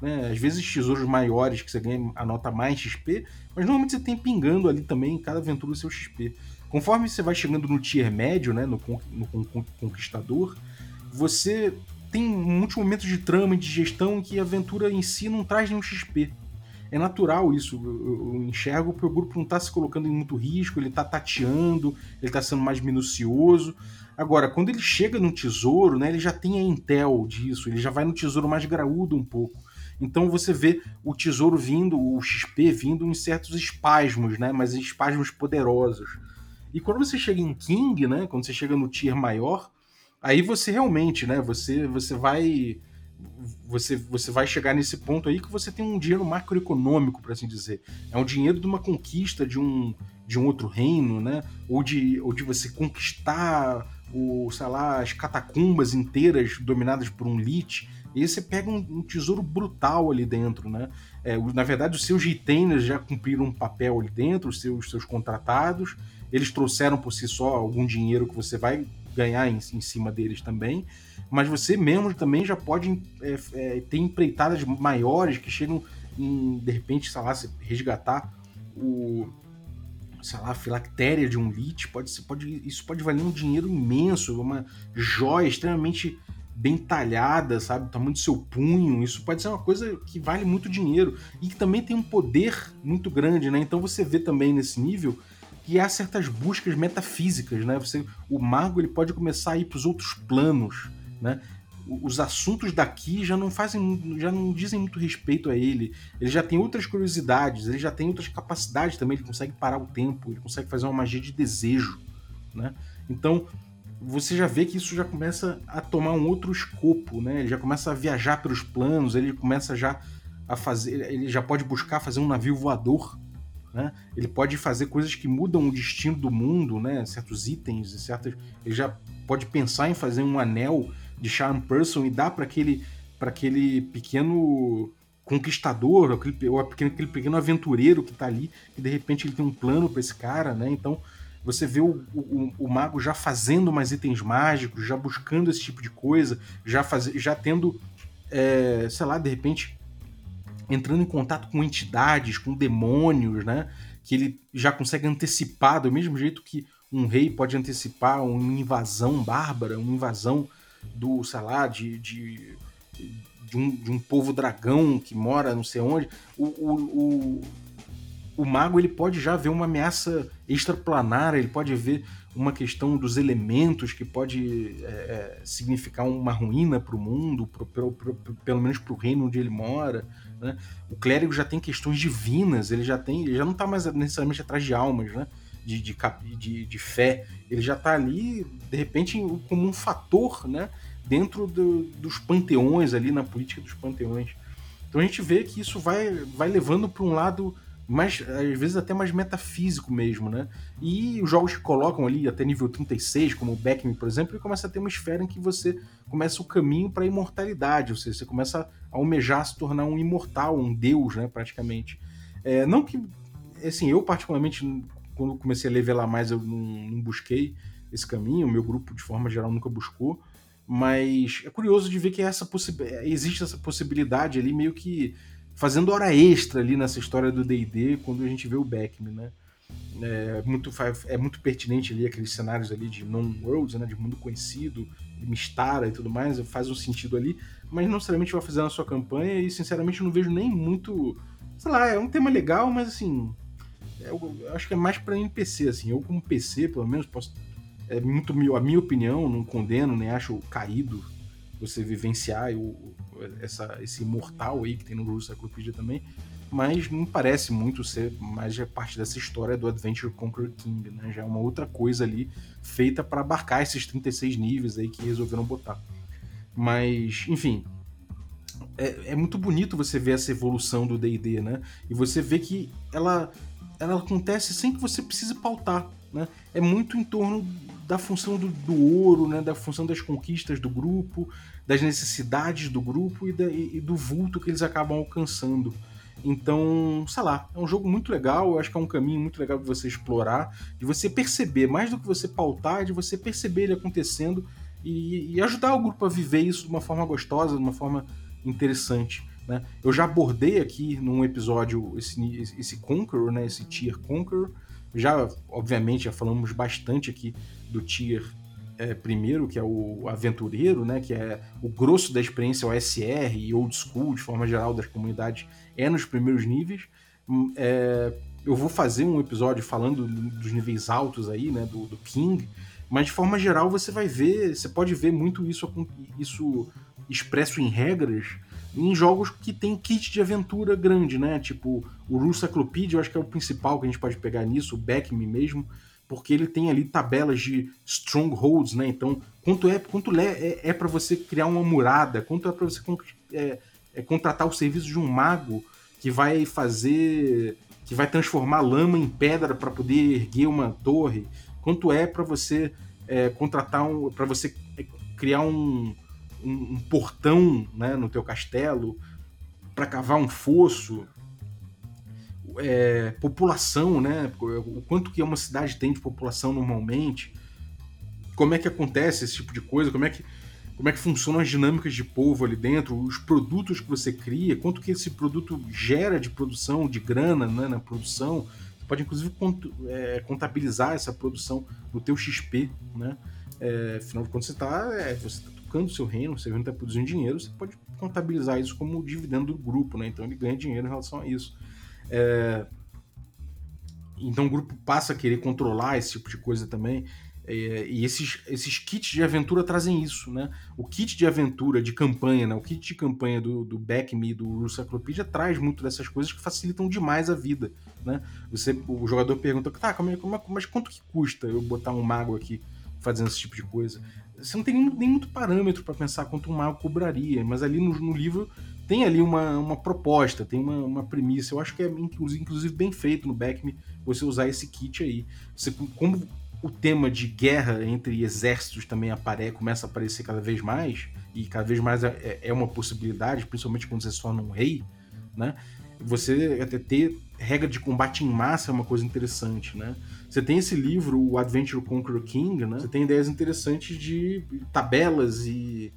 Né? Às vezes tesouros maiores que você ganha, anota mais XP, mas normalmente você tem pingando ali também em cada aventura o seu XP. Conforme você vai chegando no tier médio, né, no, no, no Conquistador, você tem muitos momentos de trama e de gestão que a aventura em si não traz nenhum XP. é natural isso. Eu, eu enxergo que o grupo não está se colocando em muito risco, ele está tateando, ele está sendo mais minucioso. Agora, quando ele chega no tesouro, né, ele já tem a intel disso, ele já vai no tesouro mais graúdo um pouco. Então você vê o tesouro vindo, o XP vindo em certos espasmos, né, mas espasmos poderosos. E quando você chega em King, né, quando você chega no tier maior, aí você realmente, né, você você vai você, você vai chegar nesse ponto aí que você tem um dinheiro macroeconômico, para assim dizer. É um dinheiro de uma conquista de um, de um outro reino, né? Ou de, ou de você conquistar o, sei lá, as catacumbas inteiras dominadas por um lich. E aí você pega um, um tesouro brutal ali dentro, né? É, na verdade, os seus retainers já cumpriram um papel ali dentro, os seus, seus contratados. Eles trouxeram por si só algum dinheiro que você vai ganhar em, em cima deles também mas você mesmo também já pode é, é, ter empreitadas maiores que chegam em, de repente, sei lá, resgatar o, sei lá, a filactéria de um lit, pode, pode, isso pode valer um dinheiro imenso, uma joia extremamente bem talhada, sabe, do tamanho do seu punho, isso pode ser uma coisa que vale muito dinheiro e que também tem um poder muito grande, né? Então você vê também nesse nível que há certas buscas metafísicas, né? Você, o mago ele pode começar a ir para os outros planos, né? Os assuntos daqui já não fazem, já não dizem muito respeito a ele. Ele já tem outras curiosidades, ele já tem outras capacidades também. Ele consegue parar o tempo, ele consegue fazer uma magia de desejo, né? Então você já vê que isso já começa a tomar um outro escopo, né? Ele já começa a viajar pelos planos, ele começa já a fazer, ele já pode buscar fazer um navio voador, né? Ele pode fazer coisas que mudam o destino do mundo, né? Certos itens, certas, ele já pode pensar em fazer um anel de charm person e dá para aquele aquele pequeno conquistador, aquele, ou aquele, aquele pequeno aventureiro que tá ali, que de repente ele tem um plano para esse cara, né? Então você vê o, o, o, mago já fazendo mais itens mágicos, já buscando esse tipo de coisa, já, faz, já tendo, é, sei lá, de repente entrando em contato com entidades, com demônios, né? Que ele já consegue antecipar, do mesmo jeito que um rei pode antecipar uma invasão bárbara, uma invasão do, sei lá, de, de, de, um, de um povo dragão que mora não sei onde, o, o, o, o mago ele pode já ver uma ameaça extraplanar, ele pode ver uma questão dos elementos que pode é, é significar uma ruína para o mundo, pro, pro, pro, pelo menos para o reino onde ele mora. Né? O clérigo já tem questões divinas, ele já tem, ele já não está mais necessariamente atrás de almas, né? de, de, de, de fé, ele já está ali, de repente, como um fator né, dentro do, dos panteões, ali na política dos panteões. Então a gente vê que isso vai, vai levando para um lado mais, às vezes até mais metafísico mesmo, né? E os jogos que colocam ali até nível 36, como o Backme, por exemplo, ele começa a ter uma esfera em que você começa o caminho para a imortalidade, ou seja, você começa almejar se tornar um imortal, um deus, né, praticamente. É, não que, assim, eu particularmente quando comecei a levelar mais, eu não, não busquei esse caminho, o meu grupo, de forma geral, nunca buscou. Mas é curioso de ver que essa existe essa possibilidade ali, meio que fazendo hora extra ali nessa história do DD, quando a gente vê o Beckman, né? É muito, é muito pertinente ali aqueles cenários ali de non-worlds, né? De mundo conhecido, de Mistara e tudo mais, faz um sentido ali, mas não necessariamente vai fazer na sua campanha e sinceramente não vejo nem muito. Sei lá, é um tema legal, mas assim, eu, eu acho que é mais para NPC, assim. Eu, como PC, pelo menos, posso. É muito a minha opinião, não condeno, nem acho caído você vivenciar o, essa, esse imortal aí que tem no Rule Cyclopedia também, mas não parece muito ser mais parte dessa história do Adventure Conquer King, né? Já é uma outra coisa ali feita para abarcar esses 36 níveis aí que resolveram botar. Mas, enfim, é, é muito bonito você ver essa evolução do D&D, né? E você vê que ela ela acontece sem que você precise pautar. Né? É muito em torno da função do, do ouro, né? da função das conquistas do grupo, das necessidades do grupo e, da, e, do vulto que eles acabam alcançando. Então, sei lá, é um jogo muito legal, eu acho que é um caminho muito legal de você explorar, de você perceber, mais do que você pautar, de você perceber ele acontecendo e, e ajudar o grupo a viver isso de uma forma gostosa, de uma forma interessante. Né? Eu já abordei aqui num episódio esse, esse Conqueror, né? esse Tier Conqueror. Já, obviamente, já falamos bastante aqui do Tier é, primeiro, que é o aventureiro, né, que é o grosso da experiência OSR e old school, de forma geral, das comunidades, é nos primeiros níveis. Hum, é, eu vou fazer um episódio falando dos níveis altos aí, né, do, do, King, mas de forma geral você vai ver, você pode ver muito isso, isso expresso em regras em jogos que tem kit de aventura grande, né? Tipo, o Rule Cyclopedia, eu acho que é o principal que a gente pode pegar nisso, o Back Me mesmo, porque ele tem ali tabelas de strongholds, né? Então, quanto é quanto é, é para você criar uma murada, quanto é para você é, é, contratar o serviço de um mago que vai fazer, que vai transformar lama em pedra para poder erguer uma torre, quanto é para você é, contratar um, para você criar um, um, um, portão, né, no teu castelo, para cavar um fosso, é, população, né? O quanto que uma cidade tem de população normalmente, como é que acontece esse tipo de coisa, como é que, como é que funcionam as dinâmicas de povo ali dentro, os produtos que você cria, quanto que esse produto gera de produção, de grana né, na produção. Pode inclusive é, contabilizar essa produção no teu XP, né? É, afinal de contas, você está é, você tá tocando o seu reino, seu reino está produzindo dinheiro, você pode contabilizar isso como dividendo do grupo, né? Então ele ganha dinheiro em relação a isso. É... Então o grupo passa a querer controlar esse tipo de coisa também. É, e esses, esses kits de aventura trazem isso, né? O kit de aventura, de campanha, né? O kit de campanha do, do Back Me, do Russaclopedia, traz muito dessas coisas que facilitam demais a vida, né? Você, o jogador pergunta, tá, como é, como é, mas quanto que custa eu botar um mago aqui fazendo esse tipo de coisa? Você não tem nem muito parâmetro para pensar quanto um mago cobraria, mas ali no, no livro tem ali uma, uma proposta, tem uma, uma premissa. Eu acho que é inclusive bem feito no Backme você usar esse kit aí. Você, como o tema de guerra entre exércitos também aparece, começa a aparecer cada vez mais, e cada vez mais é, é uma possibilidade, principalmente quando você se torna um rei, né? Você até ter regra de combate em massa é uma coisa interessante, né? Você tem esse livro, o Adventure Conquer King, né? Você tem ideias interessantes de tabelas e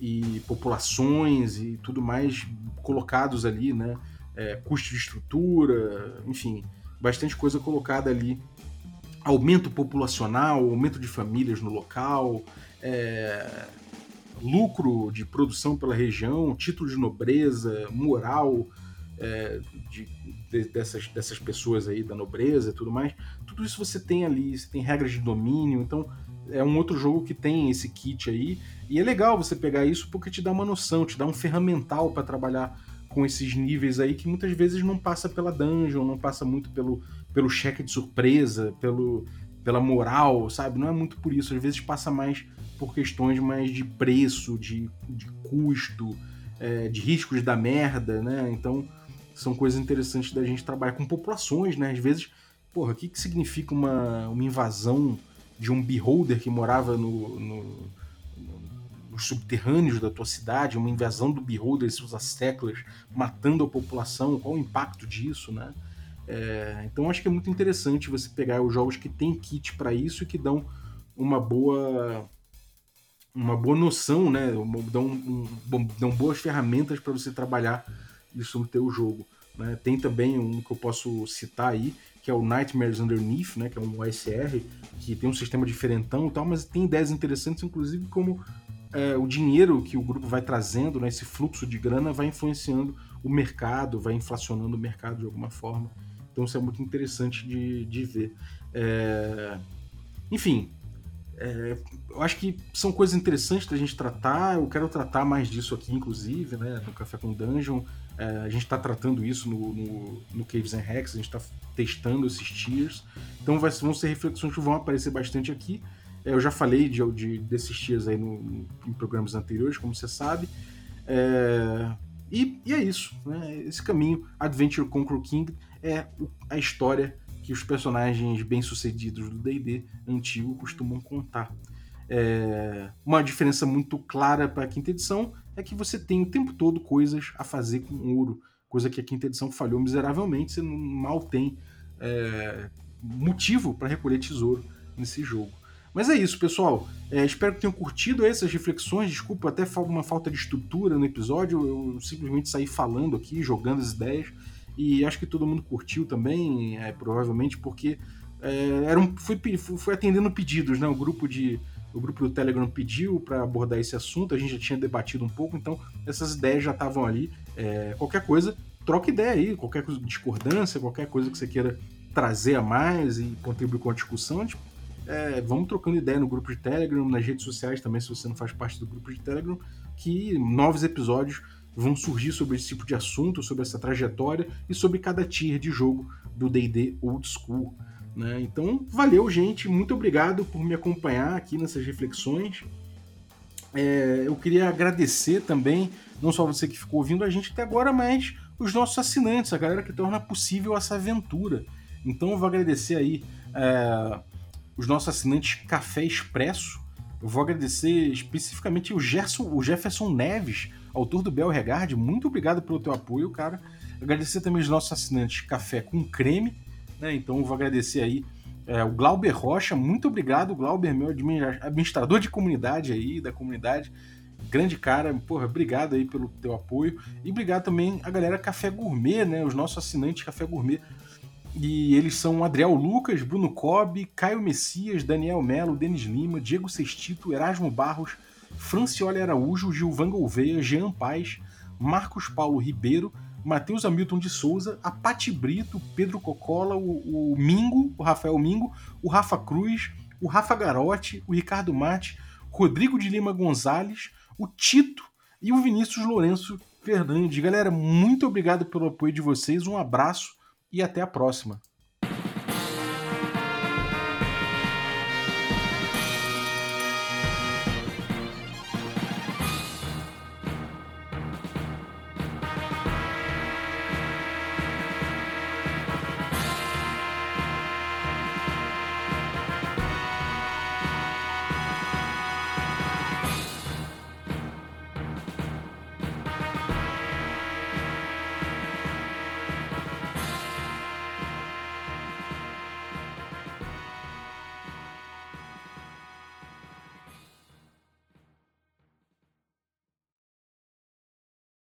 e populações e tudo mais colocados ali, né? É, custo de estrutura, enfim, bastante coisa colocada ali. Aumento populacional, aumento de famílias no local, é, lucro de produção pela região, título de nobreza, moral é, de, de, dessas, dessas pessoas aí da nobreza e tudo mais. Tudo isso você tem ali, você tem regras de domínio, então é um outro jogo que tem esse kit aí. E é legal você pegar isso porque te dá uma noção, te dá um ferramental para trabalhar com esses níveis aí que muitas vezes não passa pela dungeon, não passa muito pelo, pelo cheque de surpresa, pelo, pela moral, sabe? Não é muito por isso. Às vezes passa mais por questões mais de preço, de, de custo, é, de riscos da merda, né? Então são coisas interessantes da gente trabalhar com populações, né? Às vezes, porra, o que, que significa uma, uma invasão de um beholder que morava no, no, nos subterrâneos da tua cidade, uma invasão do beholder e seus asseclas matando a população, qual o impacto disso, né? É, então acho que é muito interessante você pegar os jogos que tem kit para isso e que dão uma boa uma boa noção, né? Dão, um, dão boas ferramentas para você trabalhar isso no teu jogo. Né? Tem também um que eu posso citar aí, que é o Nightmares Underneath, né, que é um OSR, que tem um sistema diferentão e tal, mas tem ideias interessantes, inclusive como é, o dinheiro que o grupo vai trazendo, né, esse fluxo de grana, vai influenciando o mercado, vai inflacionando o mercado de alguma forma. Então isso é muito interessante de, de ver. É... Enfim, é, eu acho que são coisas interessantes da gente tratar. Eu quero tratar mais disso aqui, inclusive, né, no Café com Dungeon. É, a gente está tratando isso no, no, no, Caves and Hacks, a gente está testando esses tiers. Então vai, vão ser reflexões que vão aparecer bastante aqui. É, eu já falei de, de, desses tiers aí no, em programas anteriores, como você sabe. É, e, e, é isso. Né? Esse caminho, Adventure Conquer King, é a história que os personagens bem-sucedidos do D&D antigo costumam contar. É, uma diferença muito clara para a quinta edição é que você tem o tempo todo coisas a fazer com ouro, coisa que a quinta edição falhou miseravelmente, você mal tem é, motivo para recolher tesouro nesse jogo. Mas é isso, pessoal. É, espero que tenham curtido essas reflexões. Desculpa até uma falta de estrutura no episódio. Eu simplesmente saí falando aqui, jogando as ideias. E acho que todo mundo curtiu também, é, provavelmente, porque é, era um, foi, foi atendendo pedidos, né? O grupo de o grupo do Telegram pediu para abordar esse assunto, a gente já tinha debatido um pouco, então essas ideias já estavam ali. É, qualquer coisa, troca ideia aí, qualquer discordância, qualquer coisa que você queira trazer a mais e contribuir com a discussão, tipo, é, vamos trocando ideia no grupo de Telegram, nas redes sociais também, se você não faz parte do grupo de Telegram, que novos episódios vão surgir sobre esse tipo de assunto, sobre essa trajetória e sobre cada tier de jogo do D&D Old School. Né? Então, valeu, gente. Muito obrigado por me acompanhar aqui nessas reflexões. É, eu queria agradecer também, não só você que ficou ouvindo a gente até agora, mas os nossos assinantes, a galera que torna possível essa aventura. Então, eu vou agradecer aí é, os nossos assinantes Café Expresso. Eu vou agradecer especificamente o, Gerson, o Jefferson Neves, autor do Bel Regard. Muito obrigado pelo teu apoio, cara. Agradecer também os nossos assinantes Café com Creme né? Então vou agradecer aí é, o Glauber Rocha, muito obrigado, Glauber, meu administrador de comunidade aí, da comunidade. Grande cara, porra, obrigado aí pelo teu apoio. E obrigado também a galera Café Gourmet, né? Os nossos assinantes Café Gourmet. E eles são Adriel Lucas, Bruno Cobb, Caio Messias, Daniel Melo, Denis Lima, Diego Sestito, Erasmo Barros, Francioli Araújo, Gilvan Gouveia, Jean Paz, Marcos Paulo Ribeiro, Matheus Hamilton de Souza, a Pati Brito, Pedro Cocola, o, o, Mingo, o Rafael Mingo, o Rafa Cruz, o Rafa Garotti, o Ricardo Mate, Rodrigo de Lima Gonzalez, o Tito e o Vinícius Lourenço Fernandes. Galera, muito obrigado pelo apoio de vocês, um abraço e até a próxima.